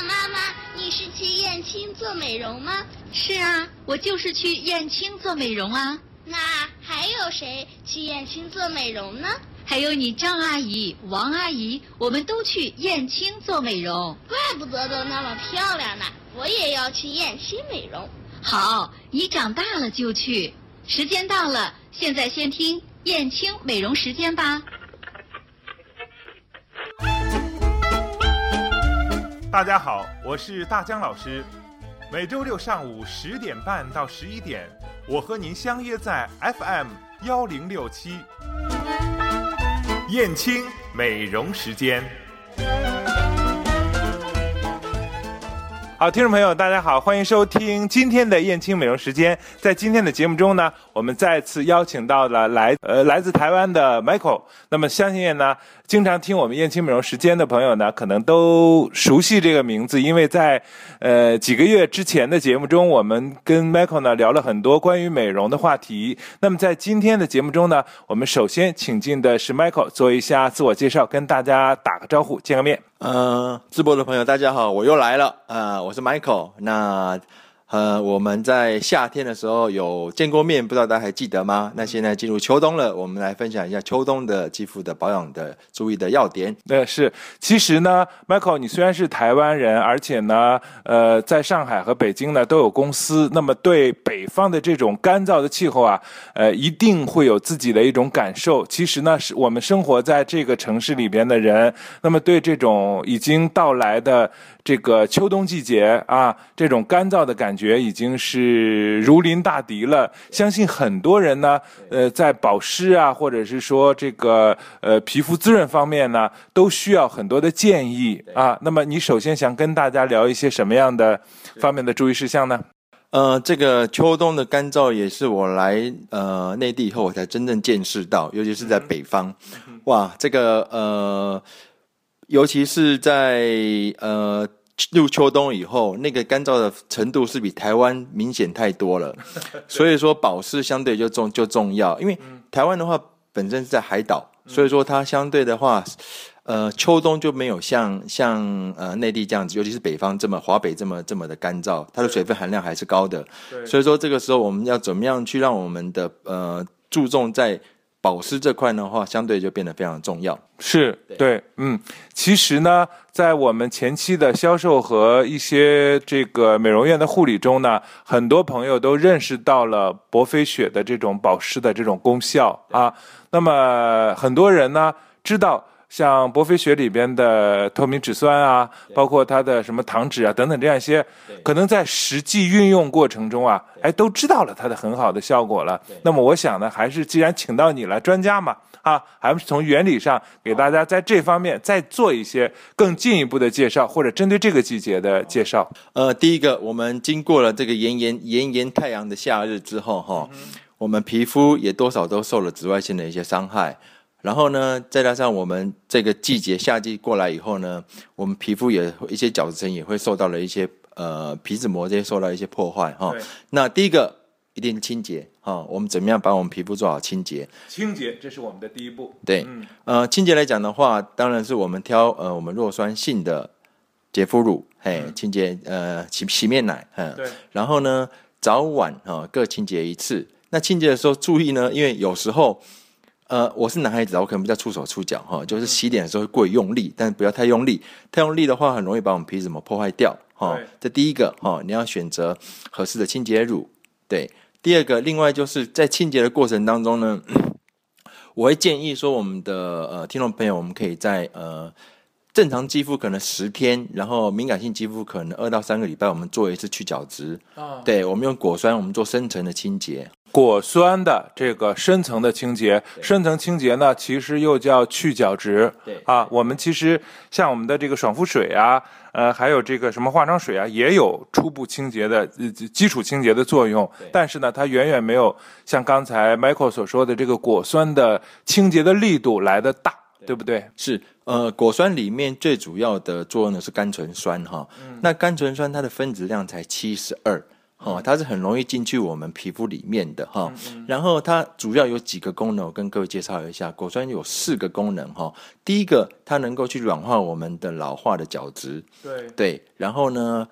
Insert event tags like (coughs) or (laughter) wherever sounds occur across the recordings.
爸妈妈，你是去燕青做美容吗？是啊，我就是去燕青做美容啊。那还有谁去燕青做美容呢？还有你张阿姨、王阿姨，我们都去燕青做美容。怪不得都那么漂亮呢！我也要去燕青美容。好，你长大了就去。时间到了，现在先听燕青美容时间吧。大家好，我是大江老师。每周六上午十点半到十一点，我和您相约在 FM 幺零六七燕青美容时间。好，听众朋友，大家好，欢迎收听今天的燕青美容时间。在今天的节目中呢，我们再次邀请到了来呃来自台湾的 Michael。那么相信呢，经常听我们燕青美容时间的朋友呢，可能都熟悉这个名字，因为在呃几个月之前的节目中，我们跟 Michael 呢聊了很多关于美容的话题。那么在今天的节目中呢，我们首先请进的是 Michael 做一下自我介绍，跟大家打个招呼，见个面。呃，直播的朋友大家好，我又来了啊、我我是 Michael。那呃，我们在夏天的时候有见过面，不知道大家还记得吗？那现在进入秋冬了，我们来分享一下秋冬的肌肤的保养的注意的要点。呃，是，其实呢，Michael，你虽然是台湾人，而且呢，呃，在上海和北京呢都有公司，那么对北方的这种干燥的气候啊，呃，一定会有自己的一种感受。其实呢，是我们生活在这个城市里边的人，那么对这种已经到来的这个秋冬季节啊，这种干燥的感觉已经是如临大敌了。相信很多人呢，呃，在保湿啊，或者是说这个呃皮肤滋润方面呢，都需要很多的建议啊。那么你首先想跟大家聊一些什么样的方面的注意事项呢？呃，这个秋冬的干燥也是我来呃内地以后我才真正见识到，尤其是在北方，哇，这个呃，尤其是在呃入秋冬以后，那个干燥的程度是比台湾明显太多了，(laughs) 所以说保湿相对就重就重要，因为台湾的话本身是在海岛，所以说它相对的话。呃，秋冬就没有像像呃内地这样子，尤其是北方这么华北这么这么的干燥，它的水分含量还是高的。所以说这个时候我们要怎么样去让我们的呃注重在保湿这块的话，相对就变得非常重要。是对，嗯，其实呢，在我们前期的销售和一些这个美容院的护理中呢，很多朋友都认识到了博菲雪的这种保湿的这种功效啊。那么很多人呢知道。像博菲雪里边的透明质酸啊，包括它的什么糖脂啊等等这样一些，可能在实际运用过程中啊，哎，都知道了它的很好的效果了。那么我想呢，还是既然请到你了，专家嘛，啊，还是从原理上给大家在这方面再做一些更进一步的介绍，或者针对这个季节的介绍。呃，第一个，我们经过了这个炎炎炎炎太阳的夏日之后，哈，我们皮肤也多少都受了紫外线的一些伤害。然后呢，再加上我们这个季节夏季过来以后呢，我们皮肤也一些角质层也会受到了一些呃皮脂膜这些受到一些破坏哈。那第一个一定清洁哈，我们怎么样把我们皮肤做好清洁？清洁，这是我们的第一步。对，呃，清洁来讲的话，当然是我们挑呃我们弱酸性的洁肤乳，嘿，清洁呃洗洗面奶，嗯，对。然后呢，早晚啊各清洁一次。那清洁的时候注意呢，因为有时候。呃，我是男孩子，我可能比较触手触脚哈，就是洗脸的时候会过于用力，但是不要太用力，太用力的话很容易把我们皮脂膜破坏掉哈。这第一个哈，你要选择合适的清洁乳。对，第二个，另外就是在清洁的过程当中呢，我会建议说，我们的呃听众朋友，我们可以在呃正常肌肤可能十天，然后敏感性肌肤可能二到三个礼拜，我们做一次去角质。啊，对，我们用果酸，我们做深层的清洁。果酸的这个深层的清洁，深层清洁呢，其实又叫去角质。对啊，我们其实像我们的这个爽肤水啊，呃，还有这个什么化妆水啊，也有初步清洁的呃基础清洁的作用。但是呢，它远远没有像刚才 Michael 所说的这个果酸的清洁的力度来的大，对不对？是，呃，果酸里面最主要的作用呢是甘醇酸哈。那甘醇酸它的分子量才七十二。哈，它是很容易进去我们皮肤里面的哈。然后它主要有几个功能，我跟各位介绍一下。果酸有四个功能哈。第一个，它能够去软化我们的老化的角质。对对。然后呢，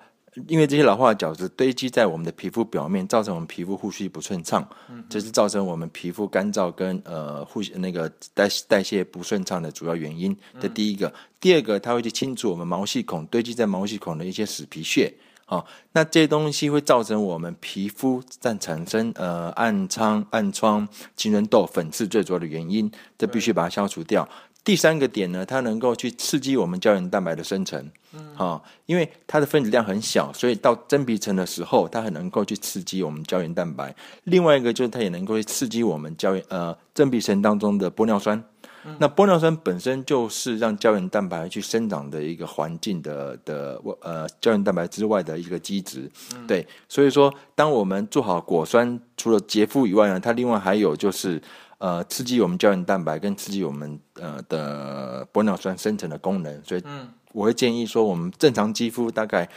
因为这些老化的角质堆积在我们的皮肤表面，造成我们皮肤呼吸不顺畅，嗯这是造成我们皮肤干燥跟呃呼吸那个代代谢不顺畅的主要原因。这第一个，第二个，它会去清除我们毛细孔堆积在毛细孔的一些死皮屑。好，那这些东西会造成我们皮肤在产生呃暗疮、暗疮、青春痘、粉刺最主要的原因，这必须把它消除掉。第三个点呢，它能够去刺激我们胶原蛋白的生成，嗯，因为它的分子量很小，所以到真皮层的时候，它很能够去刺激我们胶原蛋白。另外一个就是它也能够去刺激我们胶原呃真皮层当中的玻尿酸。那玻尿酸本身就是让胶原蛋白去生长的一个环境的的呃胶原蛋白之外的一个基质，对，所以说当我们做好果酸，除了洁肤以外呢，它另外还有就是呃刺激我们胶原蛋白跟刺激我们呃的玻尿酸生成的功能，所以我会建议说，我们正常肌肤大概。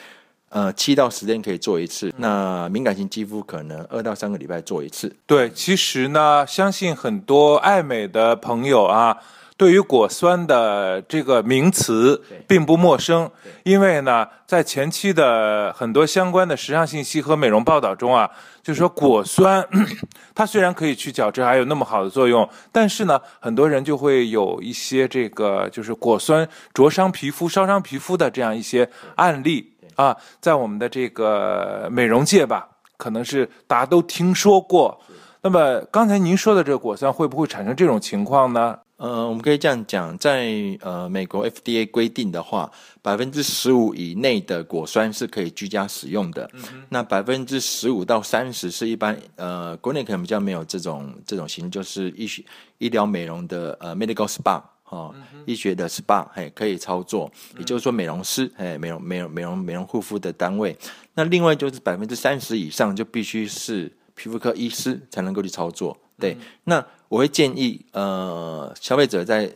呃，七到十天可以做一次。那敏感性肌肤可能二到三个礼拜做一次。对，其实呢，相信很多爱美的朋友啊，对于果酸的这个名词并不陌生，因为呢，在前期的很多相关的时尚信息和美容报道中啊，就说果酸 (coughs) 它虽然可以去角质，还有那么好的作用，但是呢，很多人就会有一些这个就是果酸灼伤皮肤、烧伤皮肤的这样一些案例。啊，在我们的这个美容界吧，可能是大家都听说过。那么刚才您说的这个果酸会不会产生这种情况呢？呃，我们可以这样讲，在呃美国 FDA 规定的话，百分之十五以内的果酸是可以居家使用的。嗯那百分之十五到三十是一般呃国内可能比较没有这种这种型，就是医学医疗美容的呃 medical spa。哦，医学的 SPA 嘿可以操作，也就是说美容师嘿美容美容美容美容护肤的单位。那另外就是百分之三十以上就必须是皮肤科医师才能够去操作。对，那我会建议呃消费者在。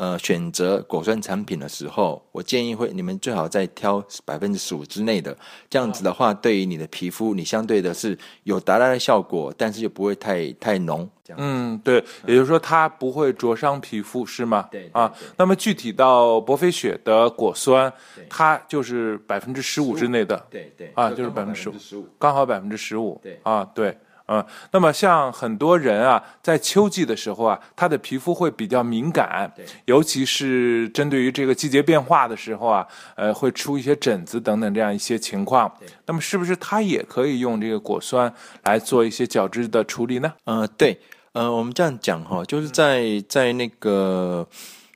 呃，选择果酸产品的时候，我建议会你们最好再挑百分之十五之内的，这样子的话，对于你的皮肤，你相对的是有达到的效果，但是又不会太太浓。这样，嗯，对，也就是说它不会灼伤皮肤，是吗？对啊。那么具体到博菲雪的果酸，它就是百分之十五之内的，对对，啊，就是百分之十五，刚好百分之十五，对啊，对。嗯，那么像很多人啊，在秋季的时候啊，他的皮肤会比较敏感，尤其是针对于这个季节变化的时候啊，呃，会出一些疹子等等这样一些情况。那么是不是他也可以用这个果酸来做一些角质的处理呢？呃，对，呃，我们这样讲哈，就是在在那个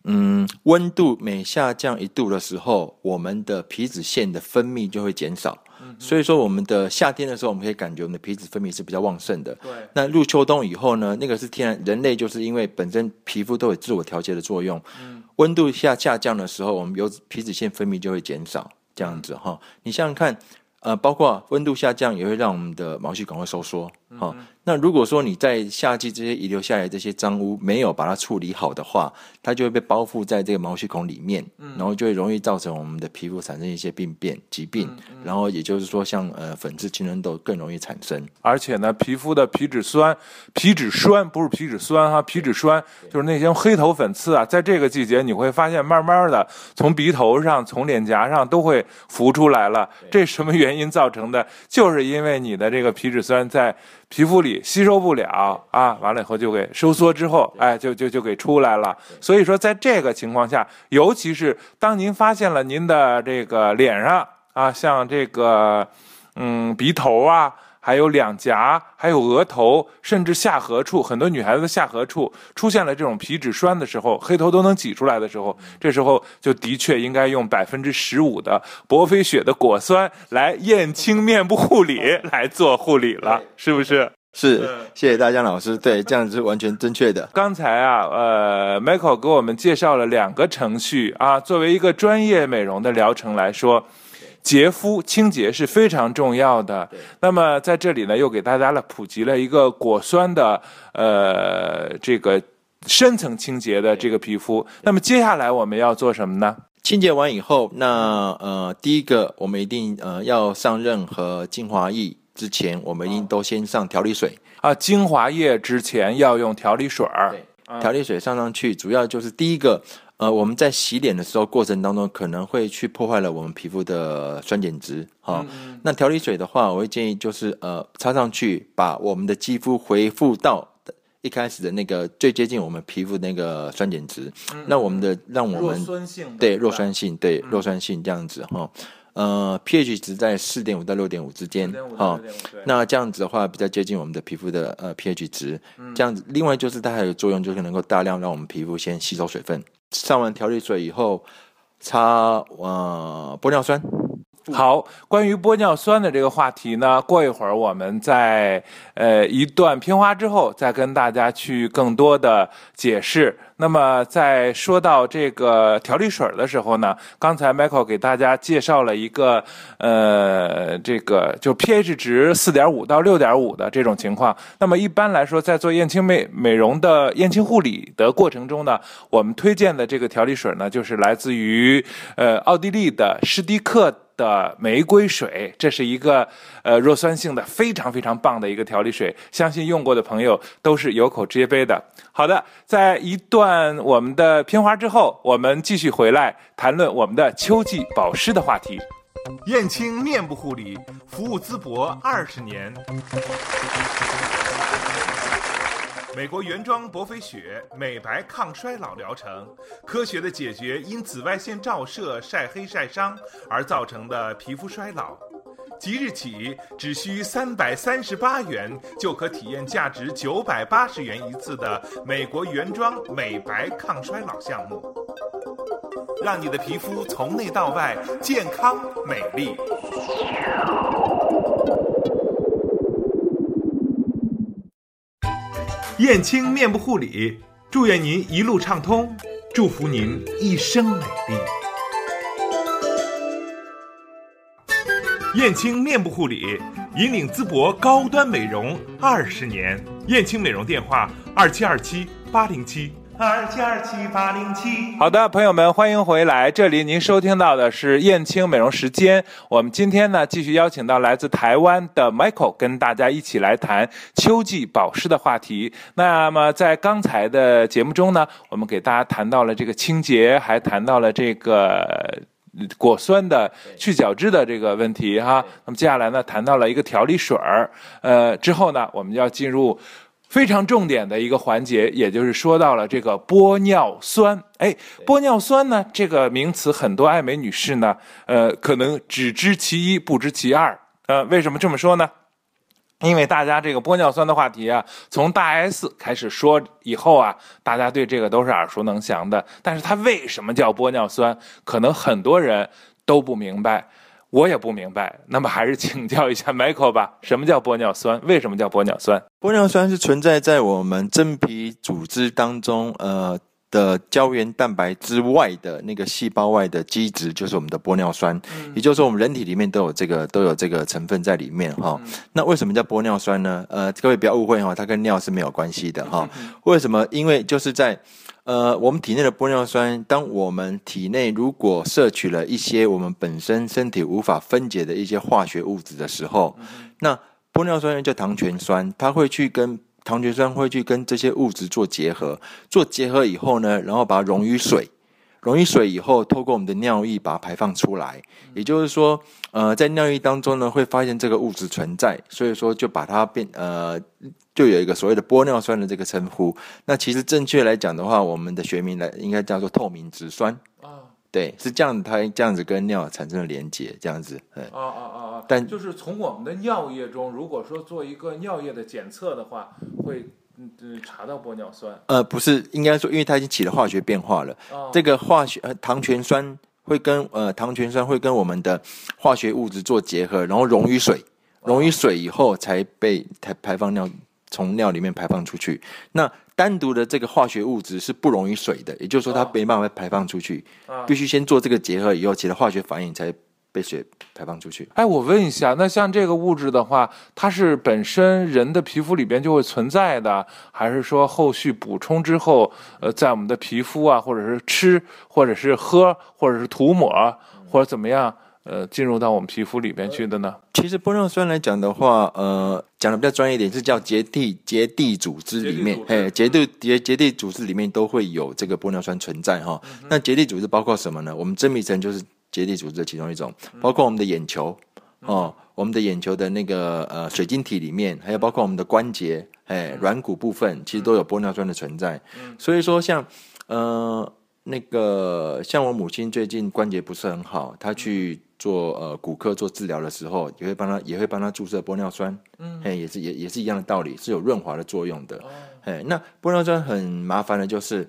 嗯，温度每下降一度的时候，我们的皮脂腺的分泌就会减少。所以说，我们的夏天的时候，我们可以感觉我们的皮脂分泌是比较旺盛的。对。那入秋冬以后呢，那个是天然，人类就是因为本身皮肤都有自我调节的作用。嗯。温度下下降的时候，我们有皮脂腺分泌就会减少，这样子哈。你想想看，呃，包括温度下降也会让我们的毛细管会收缩。好，那如果说你在夏季这些遗留下来这些脏污没有把它处理好的话，它就会被包覆在这个毛细孔里面，然后就会容易造成我们的皮肤产生一些病变、疾病，然后也就是说，像呃粉刺、青春痘更容易产生。而且呢，皮肤的皮脂酸、皮脂酸不是皮脂酸哈，皮脂酸就是那些黑头粉刺啊，在这个季节你会发现，慢慢的从鼻头上、从脸颊上都会浮出来了。这什么原因造成的？就是因为你的这个皮脂酸在。皮肤里吸收不了啊，完了以后就给收缩之后，哎，就就就给出来了。所以说，在这个情况下，尤其是当您发现了您的这个脸上啊，像这个嗯鼻头啊。还有两颊，还有额头，甚至下颌处，很多女孩子的下颌处出现了这种皮脂栓的时候，黑头都能挤出来的时候，这时候就的确应该用百分之十五的博菲雪的果酸来燕青面部护理来做护理了，是不是？是，谢谢大江老师，对，这样是完全正确的。刚才啊，呃，Michael 给我们介绍了两个程序啊，作为一个专业美容的疗程来说。洁肤清洁是非常重要的。那么在这里呢，又给大家了普及了一个果酸的呃这个深层清洁的这个皮肤。那么接下来我们要做什么呢？清洁完以后，那呃第一个我们一定呃要上任何精华液之前，我们一定都先上调理水。啊，精华液之前要用调理水儿。调理水上上去，主要就是第一个，呃，我们在洗脸的时候过程当中，可能会去破坏了我们皮肤的酸碱值。哈，那调理水的话，我会建议就是呃，擦上去，把我们的肌肤恢复到一开始的那个最接近我们皮肤那个酸碱值。那我们的让我们酸性对弱酸性对弱酸性这样子哈。呃，pH 值在四点五到六点五之间，哈，那这样子的话比较接近我们的皮肤的呃 pH 值，这样子。另外就是它还有作用，就是能够大量让我们皮肤先吸收水分。上完调理水以后，擦呃玻尿酸。好，关于玻尿酸的这个话题呢，过一会儿我们在呃一段片花之后再跟大家去更多的解释。那么在说到这个调理水的时候呢，刚才 Michael 给大家介绍了一个呃这个就 pH 值四点五到六点五的这种情况。那么一般来说，在做燕青美美容的燕青护理的过程中呢，我们推荐的这个调理水呢，就是来自于呃奥地利的施迪克。的玫瑰水，这是一个呃弱酸性的非常非常棒的一个调理水，相信用过的朋友都是有口皆碑的。好的，在一段我们的片花之后，我们继续回来谈论我们的秋季保湿的话题。燕青面部护理服务淄博二十年。美国原装博菲雪美白抗衰老疗程，科学的解决因紫外线照射晒黑晒伤而造成的皮肤衰老。即日起，只需三百三十八元就可体验价值九百八十元一次的美国原装美白抗衰老项目，让你的皮肤从内到外健康美丽。燕青面部护理，祝愿您一路畅通，祝福您一生美丽。燕青面部护理引领淄博高端美容二十年，燕青美容电话二七二七八零七。二七二七八零七。好的，朋友们，欢迎回来。这里您收听到的是燕青美容时间。我们今天呢，继续邀请到来自台湾的 Michael，跟大家一起来谈秋季保湿的话题。那么在刚才的节目中呢，我们给大家谈到了这个清洁，还谈到了这个果酸的去角质的这个问题哈。那么接下来呢，谈到了一个调理水儿。呃，之后呢，我们要进入。非常重点的一个环节，也就是说到了这个玻尿酸。哎，玻尿酸呢，这个名词很多爱美女士呢，呃，可能只知其一，不知其二。呃，为什么这么说呢？因为大家这个玻尿酸的话题啊，从大 S 开始说以后啊，大家对这个都是耳熟能详的。但是它为什么叫玻尿酸，可能很多人都不明白。我也不明白，那么还是请教一下 Michael 吧。什么叫玻尿酸？为什么叫玻尿酸？玻尿酸是存在在我们真皮组织当中，呃的胶原蛋白之外的那个细胞外的基质，就是我们的玻尿酸。也就是说，我们人体里面都有这个都有这个成分在里面哈。那为什么叫玻尿酸呢？呃，各位不要误会哈，它跟尿是没有关系的哈。为什么？因为就是在。呃，我们体内的玻尿酸，当我们体内如果摄取了一些我们本身身体无法分解的一些化学物质的时候，那玻尿酸又叫糖醛酸，它会去跟糖醛酸会去跟这些物质做结合，做结合以后呢，然后把它溶于水，溶于水以后，透过我们的尿液把它排放出来，也就是说，呃，在尿液当中呢，会发现这个物质存在，所以说就把它变呃。就有一个所谓的玻尿酸的这个称呼，那其实正确来讲的话，我们的学名来应该叫做透明质酸。啊，对，是这样，它这样子跟尿产生了连接，这样子，嗯，啊啊啊啊，但就是从我们的尿液中，如果说做一个尿液的检测的话，会嗯查到玻尿酸？呃，不是，应该说，因为它已经起了化学变化了，这个化学呃糖醛酸会跟呃糖醛酸会跟我们的化学物质做结合，然后溶于水，溶于水以后才被排排放尿。从尿里面排放出去，那单独的这个化学物质是不溶于水的，也就是说它没办法排放出去，必须先做这个结合以后，起了化学反应才被水排放出去。哎，我问一下，那像这个物质的话，它是本身人的皮肤里边就会存在的，还是说后续补充之后，呃，在我们的皮肤啊，或者是吃，或者是喝，或者是涂抹，或者怎么样？呃进入到我们皮肤里边去的呢？其实玻尿酸来讲的话，呃，讲的比较专业一点，是叫结缔结缔组织里面，哎，结缔结结缔组织里面都会有这个玻尿酸存在哈。那结缔组织包括什么呢？我们真皮层就是结缔组织的其中一种，包括我们的眼球哦，我们的眼球的那个呃水晶体里面，还有包括我们的关节，哎，软骨部分其实都有玻尿酸的存在。所以说像呃。那个像我母亲最近关节不是很好，她去做呃骨科做治疗的时候，也会帮她也会帮她注射玻尿酸，嗯，哎，也是也也是一样的道理，是有润滑的作用的，哎，那玻尿酸很麻烦的就是。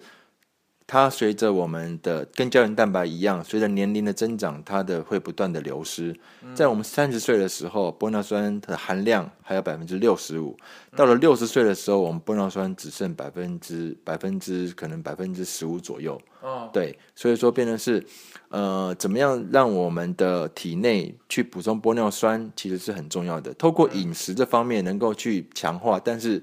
它随着我们的跟胶原蛋白一样，随着年龄的增长，它的会不断的流失。在我们三十岁的时候，玻尿酸的含量还有百分之六十五；到了六十岁的时候，我们玻尿酸只剩百分之百分之可能百分之十五左右。哦，对，所以说变成是，呃，怎么样让我们的体内去补充玻尿酸，其实是很重要的。透过饮食这方面能够去强化，但是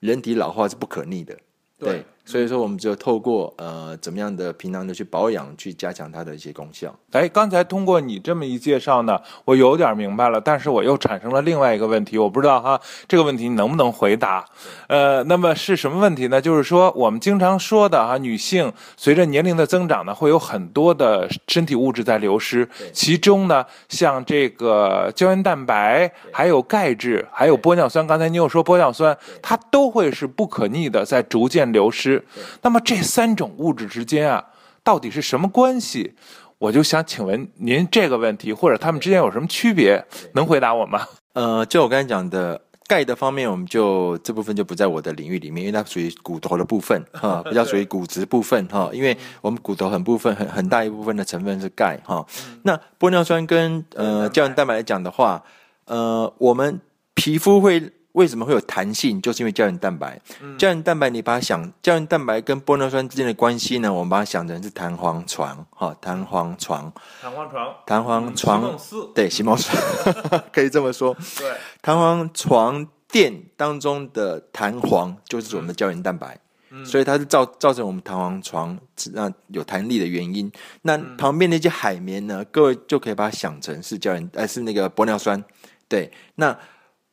人体老化是不可逆的。对。所以说，我们就透过呃怎么样的平常的去保养，去加强它的一些功效。哎，刚才通过你这么一介绍呢，我有点明白了，但是我又产生了另外一个问题，我不知道哈，这个问题你能不能回答？呃，那么是什么问题呢？就是说我们经常说的哈，女性随着年龄的增长呢，会有很多的身体物质在流失，其中呢，像这个胶原蛋白、还有钙质、还有玻尿酸，刚才你又说玻尿酸，它都会是不可逆的在逐渐流失。那么这三种物质之间啊，到底是什么关系？我就想请问您这个问题，或者他们之间有什么区别？能回答我吗？呃，就我刚才讲的钙的方面，我们就这部分就不在我的领域里面，因为它属于骨头的部分哈，比较属于骨质部分哈。因为我们骨头很部分很很大一部分的成分是钙哈。那玻尿酸跟呃胶原蛋白来讲的话，呃，我们皮肤会。为什么会有弹性？就是因为胶原蛋白。胶原蛋白，你把它想，胶原蛋白跟玻尿酸之间的关系呢？我们把它想成是弹簧床，哈，弹簧床，弹簧床，弹簧床，对，席梦思，(laughs) 可以这么说。对，弹簧床垫当中的弹簧就是我们的胶原蛋白，所以它是造造成我们弹簧床那有弹力的原因。那旁边那些海绵呢？各位就可以把它想成是胶原，呃，是那个玻尿酸。对，那。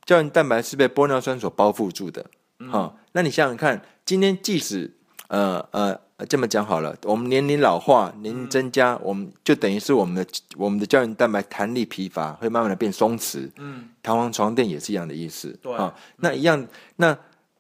胶原蛋白是被玻尿酸所包覆住的，好，那你想想看，今天即使呃呃这么讲好了，我们年龄老化，年龄增加，我们就等于是我们的我们的胶原蛋白弹力疲乏，会慢慢的变松弛。嗯，弹簧床垫也是一样的意思。对，那一样，那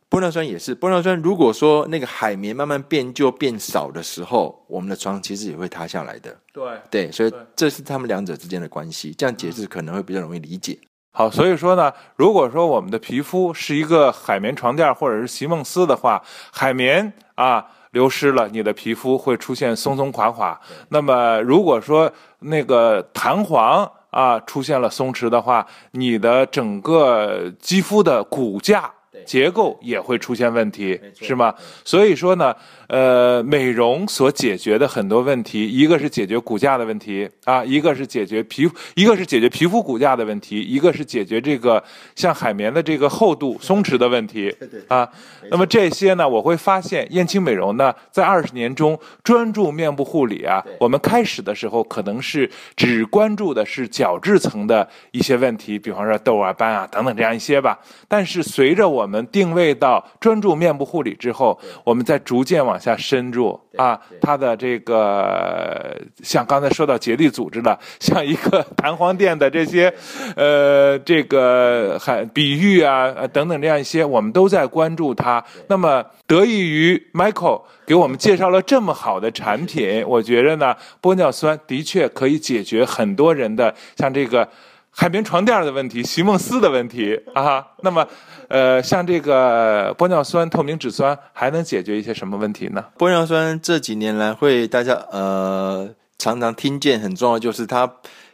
玻尿酸也是，玻尿酸如果说那个海绵慢慢变旧变少的时候，我们的床其实也会塌下来的。对，对，所以这是他们两者之间的关系，这样解释可能会比较容易理解。好，所以说呢，如果说我们的皮肤是一个海绵床垫或者是席梦思的话，海绵啊流失了，你的皮肤会出现松松垮垮。那么如果说那个弹簧啊出现了松弛的话，你的整个肌肤的骨架。结构也会出现问题，是吗？所以说呢，呃，美容所解决的很多问题，一个是解决骨架的问题啊，一个是解决皮肤，一个是解决皮肤骨架的问题，一个是解决这个像海绵的这个厚度松弛的问题啊。那么这些呢，我会发现燕青美容呢，在二十年中专注面部护理啊，我们开始的时候可能是只关注的是角质层的一些问题，比方说痘啊、斑啊等等这样一些吧。但是随着我们定位到专注面部护理之后，我们再逐渐往下深入啊，它的这个像刚才说到结缔组织了，(laughs) 像一个弹簧垫的这些，呃，这个还比喻啊等等这样一些，我们都在关注它。那么得益于 Michael 给我们介绍了这么好的产品，(laughs) 我觉着呢，玻尿酸的确可以解决很多人的像这个海绵床垫的问题、席梦思的问题啊。那么。呃，像这个玻尿酸、透明质酸还能解决一些什么问题呢？玻尿酸这几年来会大家呃常常听见，很重要就是它，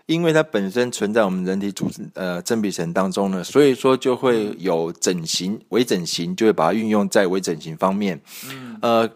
因为它本身存在我们人体组织呃真皮层当中呢，所以说就会有整形、微整形，就会把它运用在微整形方面。嗯，呃，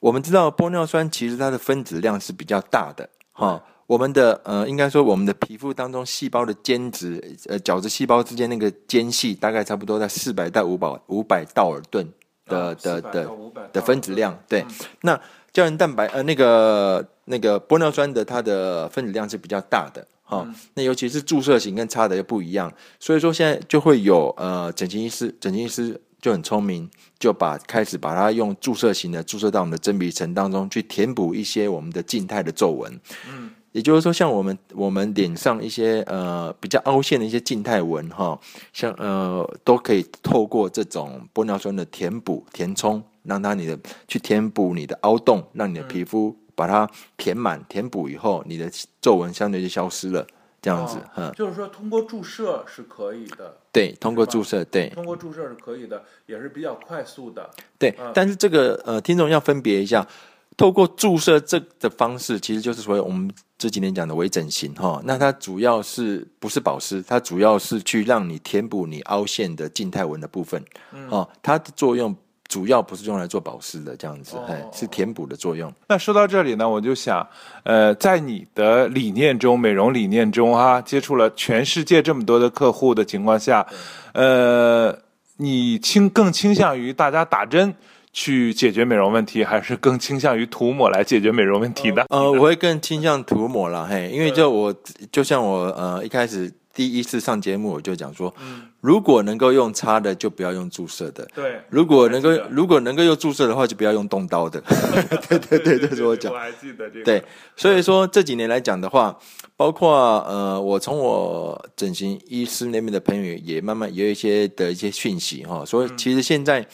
我们知道玻尿酸其实它的分子量是比较大的，哈。我们的呃，应该说我们的皮肤当中细胞的间质，呃，角质细胞之间那个间隙大概差不多在四百到五百五百道尔顿的的的的分子量。对，那胶原蛋白呃那个那个玻尿酸的它的分子量是比较大的。哈。那尤其是注射型跟擦的又不一样，所以说现在就会有呃整形医师，整形医师就很聪明，就把开始把它用注射型的注射到我们的真皮层当中去填补一些我们的静态的皱纹。嗯。也就是说，像我们我们脸上一些呃比较凹陷的一些静态纹哈，像呃都可以透过这种玻尿酸的填补填充，让它你的去填补你的凹洞，让你的皮肤把它填满填补以后，你的皱纹相对就消失了，这样子，嗯，就是说通过注射是可以的，对，通过注射，对，通过注射是可以的，也是比较快速的，对，但是这个呃听众要分别一下。透过注射这的方式，其实就是所谓我们这几年讲的微整形哈。那它主要是不是保湿？它主要是去让你填补你凹陷的静态纹的部分。哦，它的作用主要不是用来做保湿的，这样子，哎，是填补的作用。那说到这里呢，我就想，呃，在你的理念中，美容理念中哈，接触了全世界这么多的客户的情况下，呃，你倾更倾向于大家打针？去解决美容问题，还是更倾向于涂抹来解决美容问题的？呃，我会更倾向涂抹了，嘿，因为就我就像我呃一开始第一次上节目我就讲说，如果能够用擦的，就不要用注射的。对，如果能够如果能够用注射的话，就不要用动刀的。(laughs) 对对对，这是我讲。我还记得这个。对，所以说这几年来讲的话，包括呃，我从我整形医师那边的朋友也慢慢有一些的一些讯息哈，所以其实现在。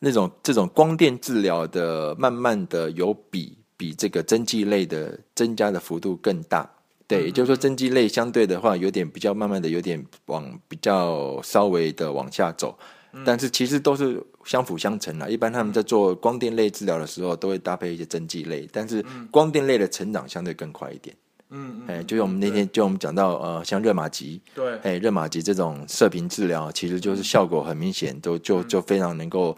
那种这种光电治疗的，慢慢的有比比这个针剂类的增加的幅度更大，对，也就是说针剂类相对的话有点比较慢慢的有点往比较稍微的往下走，但是其实都是相辅相成的。一般他们在做光电类治疗的时候，都会搭配一些针剂类，但是光电类的成长相对更快一点。嗯，哎，就是我们那天就我们讲到，呃，像热玛吉，对，哎，热玛吉这种射频治疗，其实就是效果很明显，都就就非常能够。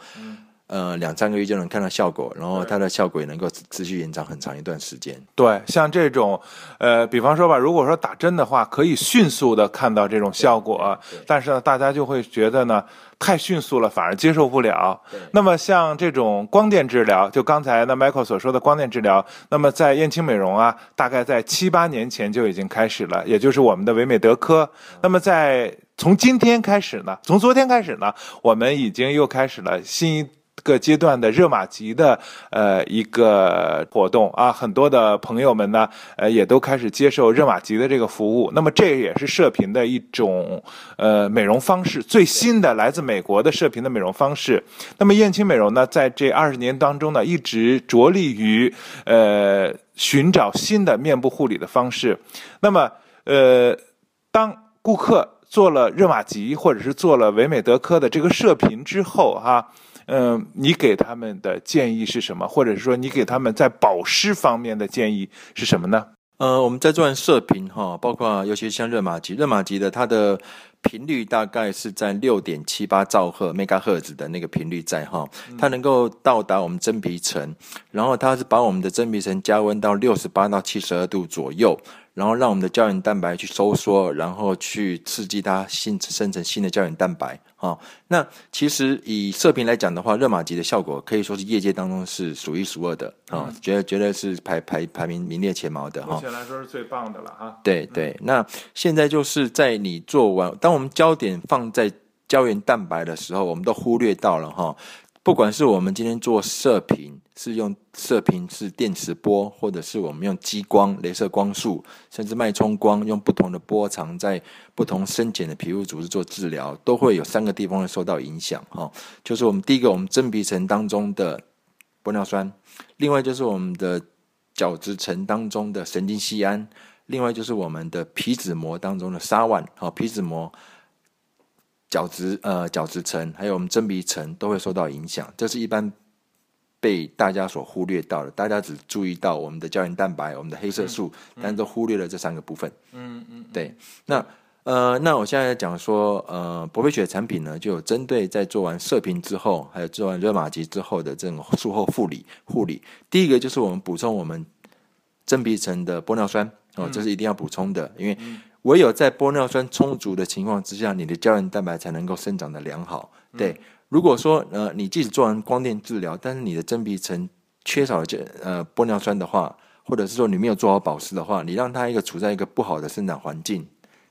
呃，两三个月就能看到效果，然后它的效果也能够持续延长很长一段时间。对，像这种，呃，比方说吧，如果说打针的话，可以迅速的看到这种效果，但是呢，大家就会觉得呢，太迅速了，反而接受不了。那么像这种光电治疗，就刚才呢 Michael 所说的光电治疗，那么在燕青美容啊，大概在七八年前就已经开始了，也就是我们的唯美德科。那么在从今天开始呢，从昨天开始呢，我们已经又开始了新一。个阶段的热玛吉的呃一个活动啊，很多的朋友们呢，呃也都开始接受热玛吉的这个服务。那么这也是射频的一种呃美容方式，最新的来自美国的射频的美容方式。那么燕青美容呢，在这二十年当中呢，一直着力于呃寻找新的面部护理的方式。那么呃，当顾客做了热玛吉或者是做了唯美德科的这个射频之后，哈。嗯，你给他们的建议是什么？或者是说，你给他们在保湿方面的建议是什么呢？呃，我们在做完射频哈，包括尤其像热玛吉，热玛吉的它的频率大概是在六点七八兆赫 mega 赫兹的那个频率在哈，它能够到达我们真皮层，然后它是把我们的真皮层加温到六十八到七十二度左右。然后让我们的胶原蛋白去收缩，然后去刺激它新生成新的胶原蛋白啊。那其实以射频来讲的话，热玛吉的效果可以说是业界当中是数一数二的啊，觉得觉得是排排排名名列前茅的哈。目前来说是最棒的了哈。对对，那现在就是在你做完，当我们焦点放在胶原蛋白的时候，我们都忽略到了哈。不管是我们今天做射频，是用射频是电磁波，或者是我们用激光、镭射光束，甚至脉冲光，用不同的波长在不同深浅的皮肤组织做治疗，都会有三个地方会受到影响哈。就是我们第一个，我们真皮层当中的玻尿酸；另外就是我们的角质层当中的神经酰胺；另外就是我们的皮脂膜当中的沙烷。好，皮脂膜。角质呃角质层还有我们真皮层都会受到影响，这是一般被大家所忽略到的。大家只注意到我们的胶原蛋白、我们的黑色素，但都忽略了这三个部分。嗯嗯，对。那呃，那我现在讲说，呃，博菲雪产品呢，就有针对在做完射频之后，还有做完热玛吉之后的这种术后护理护理。第一个就是我们补充我们真皮层的玻尿酸哦，这是一定要补充的，因为。唯有在玻尿酸充足的情况之下，你的胶原蛋白才能够生长的良好。对，如果说呃，你即使做完光电治疗，但是你的真皮层缺少这呃玻尿酸的话，或者是说你没有做好保湿的话，你让它一个处在一个不好的生长环境，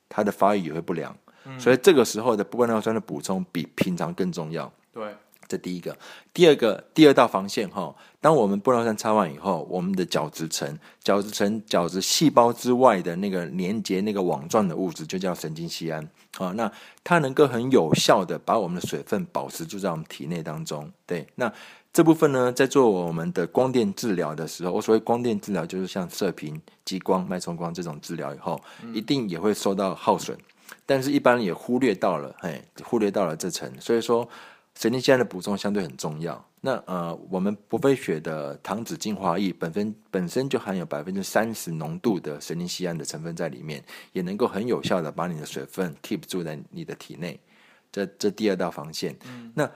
它的发育也会不良。所以这个时候的玻尿酸的补充比平常更重要。对，这第一个，第二个，第二道防线哈。当我们玻尿酸擦完以后，我们的角质层、角质层、角质细胞之外的那个连接那个网状的物质，就叫神经酰胺啊。那它能够很有效的把我们的水分保持住在我们体内当中。对，那这部分呢，在做我们的光电治疗的时候，我所谓光电治疗就是像射频、激光、脉冲光这种治疗以后，一定也会受到耗损。但是，一般也忽略到了，嘿，忽略到了这层。所以说，神经酰胺的补充相对很重要。那呃，我们不费血的糖脂精华液本身本身就含有百分之三十浓度的神经酰胺的成分在里面，也能够很有效的把你的水分 keep 住在你的体内。这这第二道防线。嗯那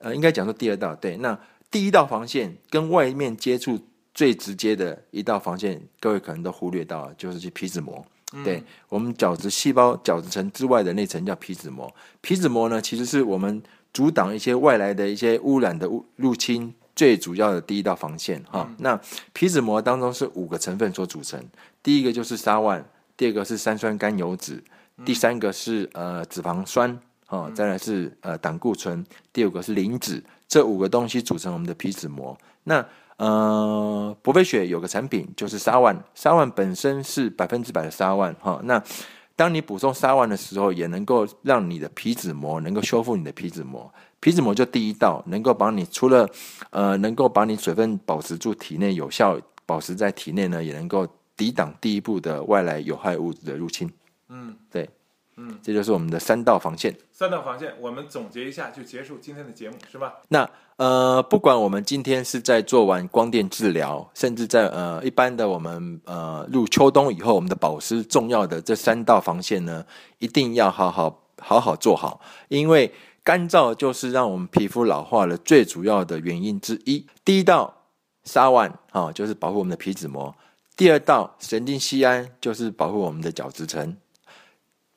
呃，应该讲说第二道对。那第一道防线跟外面接触最直接的一道防线，各位可能都忽略到了，就是去皮脂膜。对我们角质细胞角质层之外的那层叫皮脂膜，皮脂膜呢，其实是我们阻挡一些外来的一些污染的入入侵最主要的第一道防线哈。那皮脂膜当中是五个成分所组成，第一个就是沙烷，第二个是三酸甘油酯，第三个是呃脂肪酸，哦，再来是呃胆固醇，第五个是磷脂，这五个东西组成我们的皮脂膜。那呃，博菲雪有个产品就是沙烷，沙烷本身是百分之百的沙烷哈。那当你补充沙丸的时候，也能够让你的皮脂膜能够修复你的皮脂膜。皮脂膜就第一道，能够把你除了呃能够把你水分保持住体内有效保持在体内呢，也能够抵挡第一步的外来有害物质的入侵。嗯，对。嗯，这就是我们的三道防线。三道防线，我们总结一下就结束今天的节目，是吧？那呃，不管我们今天是在做完光电治疗，甚至在呃一般的我们呃入秋冬以后，我们的保湿重要的这三道防线呢，一定要好好好好做好，因为干燥就是让我们皮肤老化的最主要的原因之一。第一道沙烷啊，就是保护我们的皮脂膜；第二道神经酰胺就是保护我们的角质层。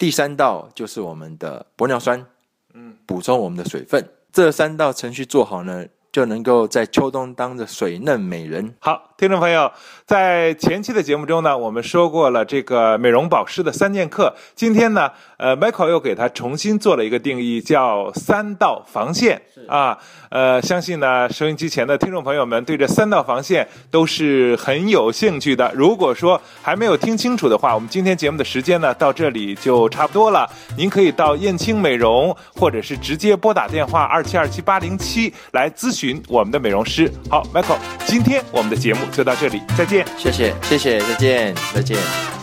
第三道就是我们的玻尿酸，嗯，补充我们的水分。这三道程序做好呢。就能够在秋冬当着水嫩美人。好，听众朋友，在前期的节目中呢，我们说过了这个美容保湿的三剑客。今天呢，呃，Michael 又给它重新做了一个定义，叫三道防线啊。呃，相信呢，收音机前的听众朋友们对这三道防线都是很有兴趣的。如果说还没有听清楚的话，我们今天节目的时间呢，到这里就差不多了。您可以到燕青美容，或者是直接拨打电话二七二七八零七来咨询。我们的美容师，好，Michael，今天我们的节就到这里，再见，谢谢，谢谢，再见，再见。